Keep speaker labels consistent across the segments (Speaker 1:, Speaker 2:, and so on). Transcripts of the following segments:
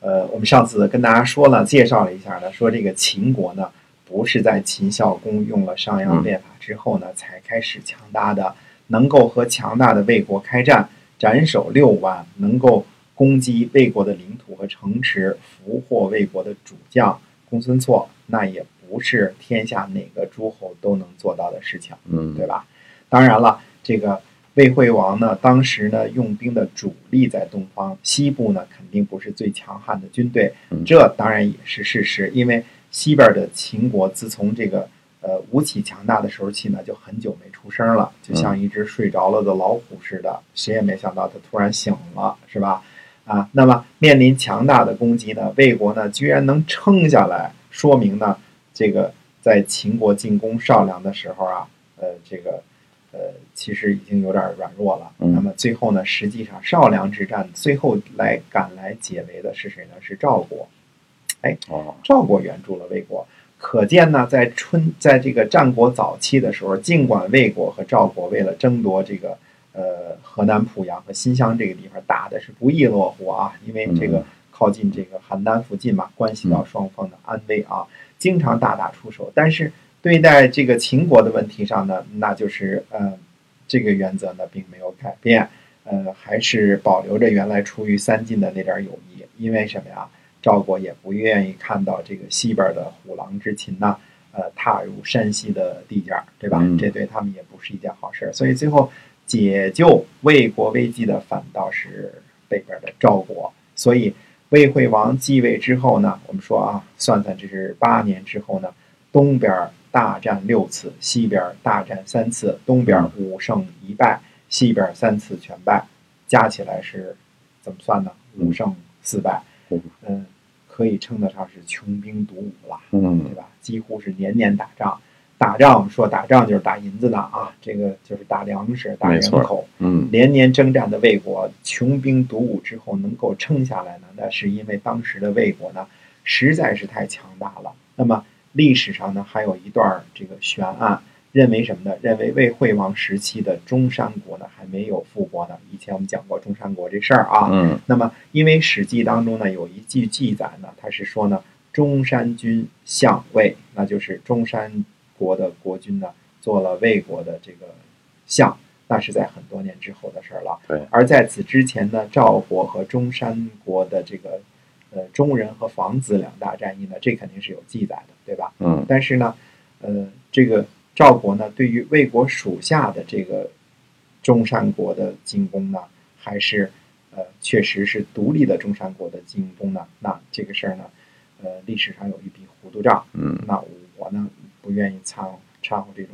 Speaker 1: 呃，我们上次跟大家说了，介绍了一下呢，说这个秦国呢，不是在秦孝公用了商鞅变法之后呢，才开始强大的，能够和强大的魏国开战，斩首六万，能够攻击魏国的领土和城池，俘获魏国的主将公孙痤，那也不是天下哪个诸侯都能做到的事情，
Speaker 2: 嗯，
Speaker 1: 对吧？当然了，这个。魏惠王呢，当时呢用兵的主力在东方西部呢，肯定不是最强悍的军队，这当然也是事实。因为西边的秦国自从这个呃吴起强大的时候起呢，就很久没出声了，就像一只睡着了的老虎似的，谁也没想到它突然醒了，是吧？啊，那么面临强大的攻击呢，魏国呢居然能撑下来，说明呢这个在秦国进攻少梁的时候啊，呃这个。呃，其实已经有点软弱了。那么最后呢，实际上少梁之战最后来赶来解围的是谁呢？是赵国。哎，赵国援助了魏国。可见呢，在春在这个战国早期的时候，尽管魏国和赵国为了争夺这个呃河南濮阳和新乡这个地方打的是不亦乐乎啊，因为这个靠近这个邯郸附近嘛，关系到双方的安危啊，经常大打出手。但是对待这个秦国的问题上呢，那就是呃，这个原则呢并没有改变，呃，还是保留着原来出于三晋的那点友谊。因为什么呀？赵国也不愿意看到这个西边的虎狼之秦呐，呃，踏入山西的地界儿，对吧？这对他们也不是一件好事。所以最后解救魏国危机的反倒是北边的赵国。所以魏惠王继位之后呢，我们说啊，算算这是八年之后呢，东边。大战六次，西边大战三次，东边五胜一败，西边三次全败，加起来是怎么算呢？五胜四败，嗯，可以称得上是穷兵黩武了，嗯，对吧？几乎是年年打仗，打仗说打仗就是打银子的啊，这个就是打粮食、打人口，
Speaker 2: 嗯，
Speaker 1: 连年征战的魏国，穷兵黩武之后能够撑下来呢，那是因为当时的魏国呢实在是太强大了。那么。历史上呢，还有一段这个悬案，认为什么呢？认为魏惠王时期的中山国呢还没有复国呢。以前我们讲过中山国这事儿啊。
Speaker 2: 嗯。
Speaker 1: 那么，因为《史记》当中呢有一句记载呢，他是说呢，中山君相魏，那就是中山国的国君呢做了魏国的这个相，那是在很多年之后的事儿了。
Speaker 2: 对。
Speaker 1: 而在此之前呢，赵国和中山国的这个。呃，中人和房子两大战役呢，这肯定是有记载的，对吧？
Speaker 2: 嗯。
Speaker 1: 但是呢，呃，这个赵国呢，对于魏国属下的这个中山国的进攻呢，还是呃，确实是独立的中山国的进攻呢。那这个事儿呢，呃，历史上有一笔糊涂账。
Speaker 2: 嗯。
Speaker 1: 那我呢，不愿意掺掺和这种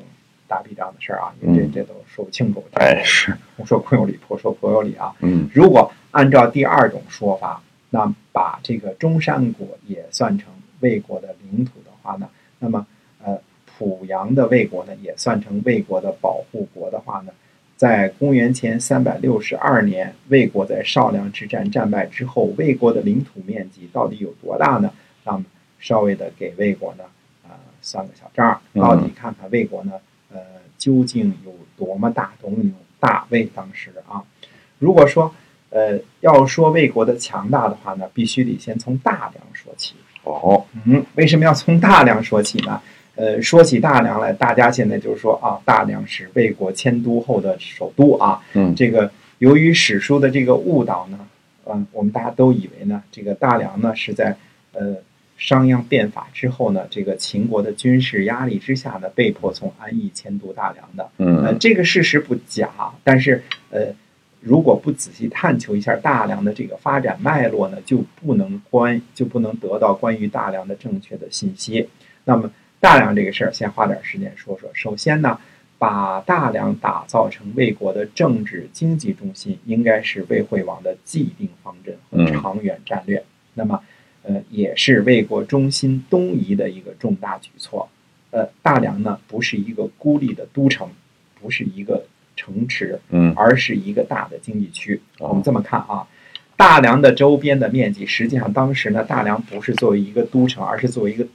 Speaker 1: 大笔账的事儿啊，因为这这都说不清楚。
Speaker 2: 哎，是。
Speaker 1: 我说公有理，婆说婆有理啊。
Speaker 2: 嗯。
Speaker 1: 如果按照第二种说法。那把这个中山国也算成魏国的领土的话呢，那么呃濮阳的魏国呢也算成魏国的保护国的话呢，在公元前三百六十二年，魏国在少梁之战战败之后，魏国的领土面积到底有多大呢？那么稍微的给魏国呢呃算个小账，到底看看魏国呢呃究竟有多么大多么大？魏当时啊，如果说。呃，要说魏国的强大的话呢，必须得先从大梁说起。
Speaker 2: 哦，
Speaker 1: 嗯，为什么要从大梁说起呢？呃，说起大梁来，大家现在就是说啊，大梁是魏国迁都后的首都啊。
Speaker 2: 嗯，
Speaker 1: 这个由于史书的这个误导呢，嗯，我们大家都以为呢，这个大梁呢是在呃商鞅变法之后呢，这个秦国的军事压力之下呢，被迫从安邑迁都大梁的。
Speaker 2: 嗯，
Speaker 1: 呃，这个事实不假，但是呃。如果不仔细探求一下大梁的这个发展脉络呢，就不能关就不能得到关于大梁的正确的信息。那么大梁这个事儿，先花点时间说说。首先呢，把大梁打造成魏国的政治经济中心，应该是魏惠王的既定方针和长远战略。那么，呃，也是魏国中心东移的一个重大举措。呃，大梁呢，不是一个孤立的都城，不是一个。城池，
Speaker 2: 嗯，
Speaker 1: 而是一个大的经济区。我们这么看啊，大梁的周边的面积，实际上当时呢，大梁不是作为一个都城，而是作为一个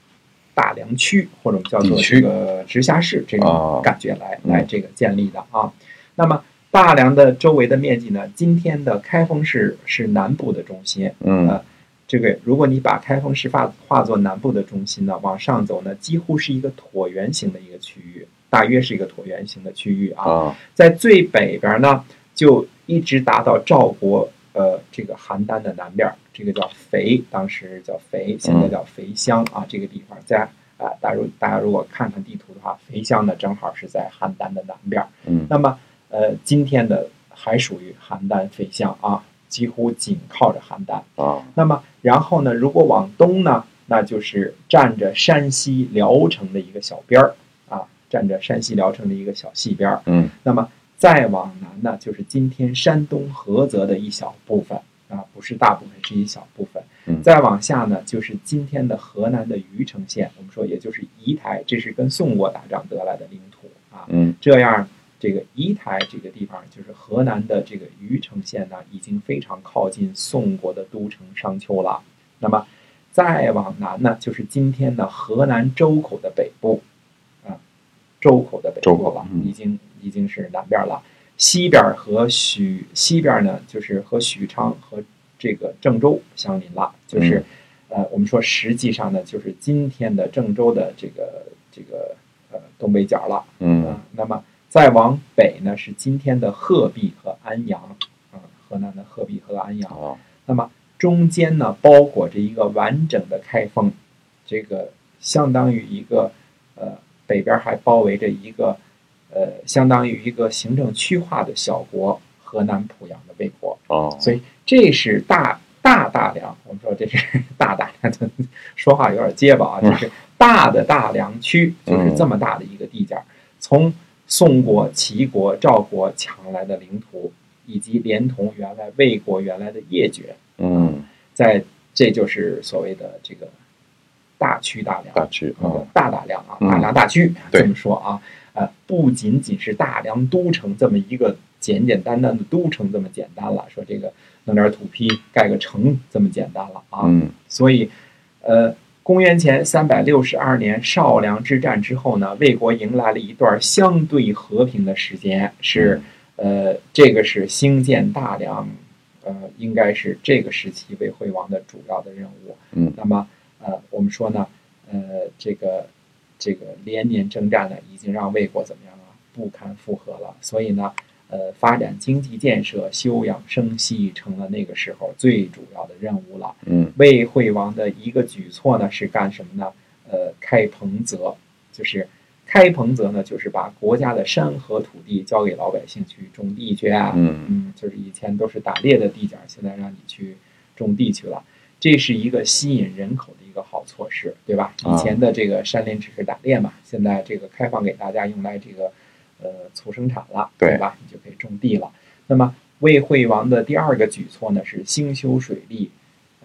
Speaker 1: 大梁区，或者我们叫做这个直辖市这种感觉来来这个建立的啊。那么大梁的周围的面积呢，今天的开封市是南部的中心，
Speaker 2: 嗯，
Speaker 1: 这个如果你把开封市化化作南部的中心呢，往上走呢，几乎是一个椭圆形的一个区域，大约是一个椭圆形的区域啊。
Speaker 2: 啊，
Speaker 1: 在最北边呢，就一直达到赵国呃这个邯郸的南边，这个叫肥，当时叫肥，现在叫肥乡啊。这个地方在啊，大如大家如果看看地图的话，肥乡呢正好是在邯郸的南边。
Speaker 2: 嗯
Speaker 1: 那么呃，今天的还属于邯郸肥乡啊，几乎紧靠着邯郸。
Speaker 2: 啊，
Speaker 1: 那么然后呢，如果往东呢，那就是占着山西聊城的一个小边儿啊，占着山西聊城的一个小西边儿。
Speaker 2: 嗯
Speaker 1: 那么再往南呢，就是今天山东菏泽的一小部分啊，不是大部分，是一小部分。
Speaker 2: 嗯
Speaker 1: 再往下呢，就是今天的河南的虞城县，我们说也就是仪台，这是跟宋国打仗得来的领土啊。
Speaker 2: 嗯
Speaker 1: 这样，这个仪台这个地方，就是河南的这个虞城县呢，已经非常靠近宋国的都城商丘了。那么再往南呢，就是今天的河南周口的北部，啊，周口的北部了，
Speaker 2: 周口嗯
Speaker 1: 已经已经是南边了。西边和许西边呢，就是和许昌和这个郑州相邻了，就是、呃，我们说实际上呢，就是今天的郑州的这个这个呃东北角了。
Speaker 2: 嗯
Speaker 1: 啊，那么再往北呢是今天的鹤壁和安阳，啊，河南的鹤壁和安阳。
Speaker 2: 啊，
Speaker 1: 那么中间呢包裹着一个完整的开封，这个相当于一个呃北边还包围着一个呃相当于一个行政区划的小国河南濮阳的魏国。
Speaker 2: 哦，
Speaker 1: 所以这是大大大梁，我们说这是 大大梁，说话有点结巴啊，就是大的大梁区，就是这么大的一个地界儿，从宋国、齐国、赵国抢来的领土，以及连同原来魏国原来的叶爵，
Speaker 2: 嗯，
Speaker 1: 在这就是所谓的这个大区大梁，
Speaker 2: 大区啊，
Speaker 1: 大大梁啊，
Speaker 2: 嗯。
Speaker 1: 大梁大区，
Speaker 2: 对。
Speaker 1: 这么说啊，呃，不仅仅是大梁都城这么一个简简单单的都城这么简单了，说这个弄点土坯盖个城这么简单了啊，
Speaker 2: 嗯。
Speaker 1: 所以，呃，公元前三百六十二年少梁之战之后呢，魏国迎来了一段相对和平的时间，是呃，这个是兴建大梁，呃，应该是这个时期魏惠王的主要的任务。
Speaker 2: 嗯。
Speaker 1: 那么呃，我们说呢，呃，这个这个连年征战呢，已经让魏国怎么样啊，不堪负荷了。所以呢，呃，发展经济建设、休养生息，成了那个时候最主要的任务了。
Speaker 2: 嗯
Speaker 1: 魏惠王的一个举措呢是干什么呢？呃，开彭泽，就是开彭泽呢，就是把国家的山河土地交给老百姓去种地去啊。
Speaker 2: 嗯
Speaker 1: 嗯，就是以前都是打猎的地界，现在让你去种地去了，这是一个吸引人口的一个好措施，对吧？
Speaker 2: 啊
Speaker 1: 以前的这个山林只是打猎嘛，现在这个开放给大家用来这个呃促生产了，
Speaker 2: 对
Speaker 1: 对吧？你就可以种地了。那么魏惠王的第二个举措呢是兴修水利，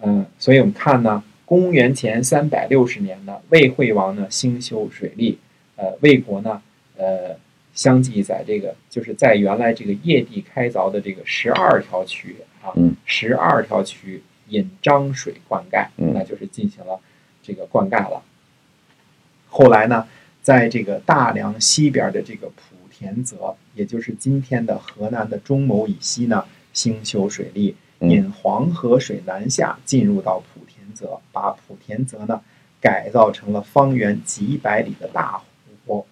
Speaker 1: 嗯、所以我们看呢，公元前三百六十年呢，魏惠王呢兴修水利，呃，魏国呢，呃，相继在这个就是在原来这个业地开凿的这个十二条渠啊
Speaker 2: 嗯，
Speaker 1: 十二条渠引漳水灌溉，
Speaker 2: 嗯。
Speaker 1: 那就是进行了这个灌溉了。后来呢，在这个大梁西边的这个莆田泽，也就是今天的河南的中牟以西呢，兴修水利，
Speaker 2: 嗯。
Speaker 1: 引黄河水南下，进入到莆田泽，把莆田泽呢改造成了方圆几百里的大湖，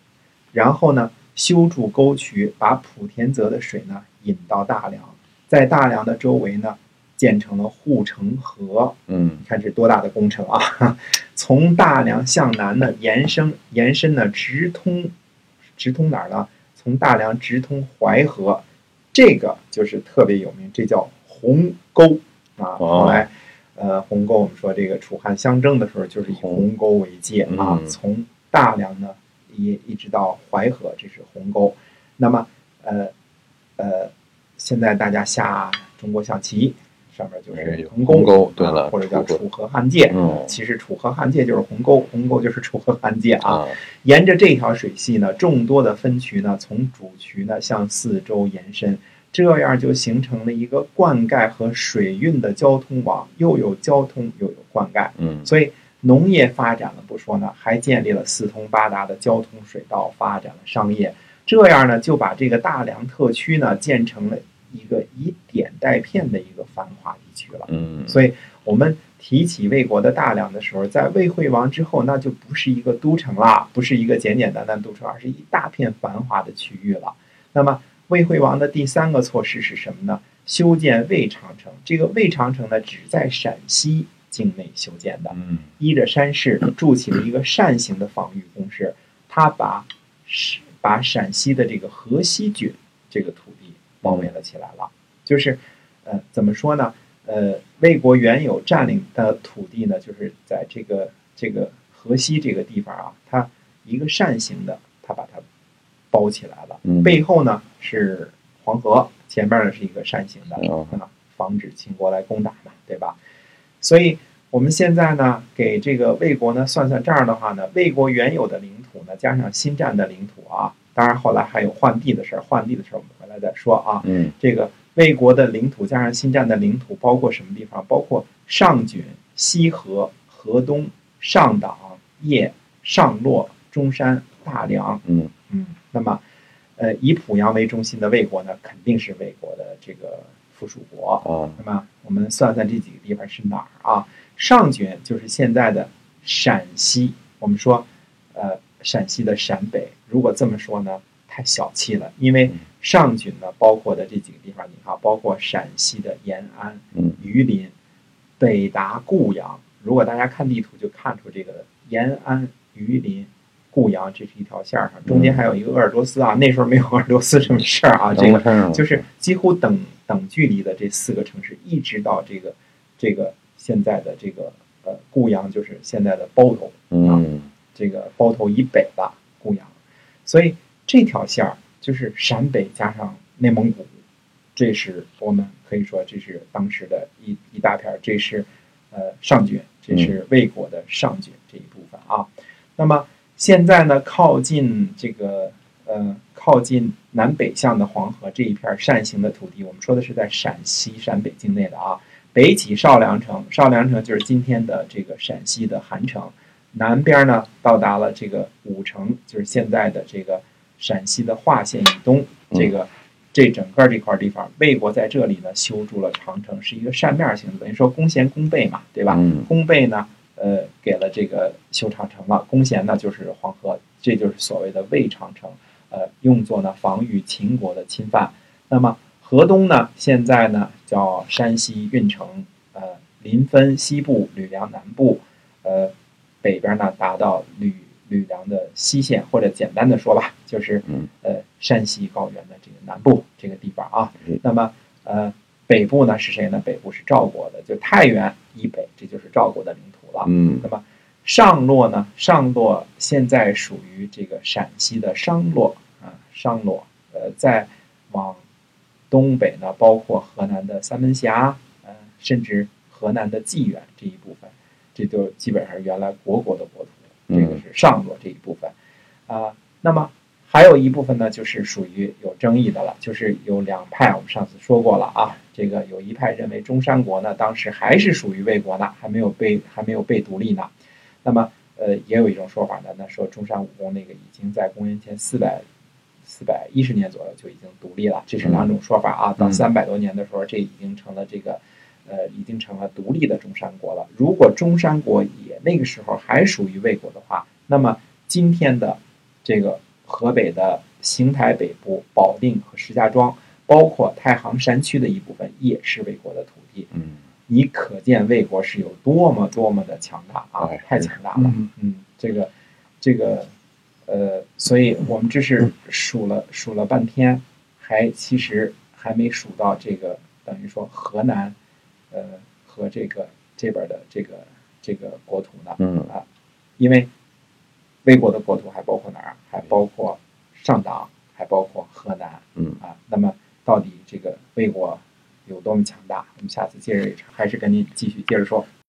Speaker 1: 然后呢修筑沟渠，把莆田泽的水呢引到大梁，在大梁的周围呢建成了护城河，
Speaker 2: 嗯
Speaker 1: 你看这多大的工程啊！从大梁向南呢延伸延伸呢直通，直通哪儿呢？从大梁直通淮河，这个就是特别有名，这叫鸿沟啊。
Speaker 2: 哦
Speaker 1: 后来，呃，鸿沟我们说这个楚汉相争的时候，就是以
Speaker 2: 鸿
Speaker 1: 鸿沟为界啊。
Speaker 2: 嗯
Speaker 1: 从大梁呢一一直到淮河，这是鸿沟。那么，呃呃，现在大家下中国象棋，上面就是鸿
Speaker 2: 鸿沟对了
Speaker 1: 啊或者叫
Speaker 2: 楚河
Speaker 1: 汉界。
Speaker 2: 嗯
Speaker 1: 其实楚河汉界就是鸿沟，鸿沟就是楚河汉界啊。
Speaker 2: 啊
Speaker 1: 沿着这条水系呢，众多的分渠呢，从主渠呢向四周延伸，这样就形成了一个灌溉和水运的交通网，又有交通又有灌溉。
Speaker 2: 嗯
Speaker 1: 所以农业发展了不说呢，还建立了四通八达的交通水道，发展了商业。这样呢，就把这个大梁特区呢建成了一个以点带片的一个繁华地区了。
Speaker 2: 嗯，
Speaker 1: 所以我们提起魏国的大梁的时候，在魏惠王之后，那就不是一个都城啦，不是一个简简单单都城，而是一大片繁华的区域了。那么魏惠王的第三个措施是什么呢？修建魏长城。这个魏长城呢，只在陕西境内修建的，
Speaker 2: 嗯
Speaker 1: 依着山势筑起了一个扇形的防御工事。他把是把陕西的这个河西郡这个土地包围了起来了。就是呃，怎么说呢？呃，魏国原有占领的土地呢，就是在这个这个河西这个地方啊，它一个扇形的，它把它包起来了。
Speaker 2: 嗯
Speaker 1: 背后呢是黄河，前面呢是一个扇形的
Speaker 2: 哦
Speaker 1: 啊，防止秦国来攻打嘛，对吧？所以我们现在呢，给这个魏国呢算算账的话呢，魏国原有的领土呢，加上新占的领土啊，当然后来还有换地的事儿，换地的事儿我们回来再说啊。
Speaker 2: 嗯
Speaker 1: 这个魏国的领土加上新占的领土，包括什么地方？包括上郡、西河、河东、上党、邺、上洛、中山、大梁。
Speaker 2: 嗯
Speaker 1: 嗯，那么，呃，以濮阳为中心的魏国呢，肯定是魏国的这个附属国。
Speaker 2: 啊
Speaker 1: 那么我们算算这几个地方是哪儿啊？上郡就是现在的陕西，我们说，呃，陕西的陕北。如果这么说呢，太小气了，因为
Speaker 2: 嗯
Speaker 1: 上郡呢包括的这几个地方，你看，包括陕西的延安、
Speaker 2: 嗯
Speaker 1: 榆林、北达固阳。如果大家看地图，就看出这个延安、榆林、固阳，这是一条线儿上，中间还有一个鄂尔多斯啊。那时候没有鄂尔多斯这么事儿啊，这个
Speaker 2: 个
Speaker 1: 就是几乎等等距离的这四个城市，一直到这个这个现在的这个呃固阳，就是现在的包头，
Speaker 2: 嗯
Speaker 1: 这个包头以北的固阳，所以这条线儿就是陕北加上内蒙古，这是我们可以说这是当时的一一大片儿，这是呃上郡，这是魏国的上郡这一部分啊。那么现在呢，靠近这个呃靠近南北向的黄河这一片扇形的土地，我们说的是在陕西陕北境内的啊。北起少梁城，少梁城就是今天的这个陕西的韩城，南边呢到达了这个武城，就是现在的这个陕西的华县以东，这个这整个这块地方，魏国在这里呢修筑了长城，是一个扇面形的，等于说弓弦弓背嘛，对吧？弓背呢，呃，给了这个修长城了；弓弦呢，就是黄河，这就是所谓的魏长城，呃，用作呢防御秦国的侵犯。那么河东呢，现在呢叫山西运城，呃，临汾西部，吕梁南部，呃，北边呢达到吕吕梁的西线，或者简单的说吧，就是
Speaker 2: 嗯
Speaker 1: 呃山西高原的这个南部这个地方啊
Speaker 2: 嗯。
Speaker 1: 那么呃北部呢是谁呢？北部是赵国的，就太原以北，这就是赵国的领土了。
Speaker 2: 嗯
Speaker 1: 那么上洛呢？上洛现在属于这个陕西的商洛啊，商洛。呃，再往东北呢，包括河南的三门峡，呃，甚至河南的济源这一部分，这就基本上是原来国国的国土。这个是上座这一部分啊、那么还有一部分呢，就是属于有争议的了，就是有两派，我们上次说过了啊。这个有一派认为中山国呢，当时还是属于魏国呢，还没有被还没有被独立呢。那么呃，也有一种说法呢，那说中山武功那个已经在公元前四百四百一十年左右就已经独立了，这是两种说法啊。到
Speaker 2: 嗯
Speaker 1: 三百多年的时候，这已经成了这个呃，已经成了独立的中山国了。如果中山国也那个时候还属于魏国的话，那么今天的这个河北的邢台北部、保定和石家庄，包括太行山区的一部分，也是魏国的土地。
Speaker 2: 嗯
Speaker 1: 你可见魏国是有多么多么的强大啊
Speaker 2: 哎！
Speaker 1: 太强大了。
Speaker 2: 嗯
Speaker 1: 嗯，这个这个呃，所以我们这是数了数了半天，还其实还没数到这个等于说河南呃和这个这边的这个这个国土呢。
Speaker 2: 嗯
Speaker 1: 啊，因为魏国的国土还包括哪儿？还包括上党，还包括河南
Speaker 2: 嗯
Speaker 1: 啊。那么到底这个魏国有多么强大？我们下次接着还是跟您继续接着说。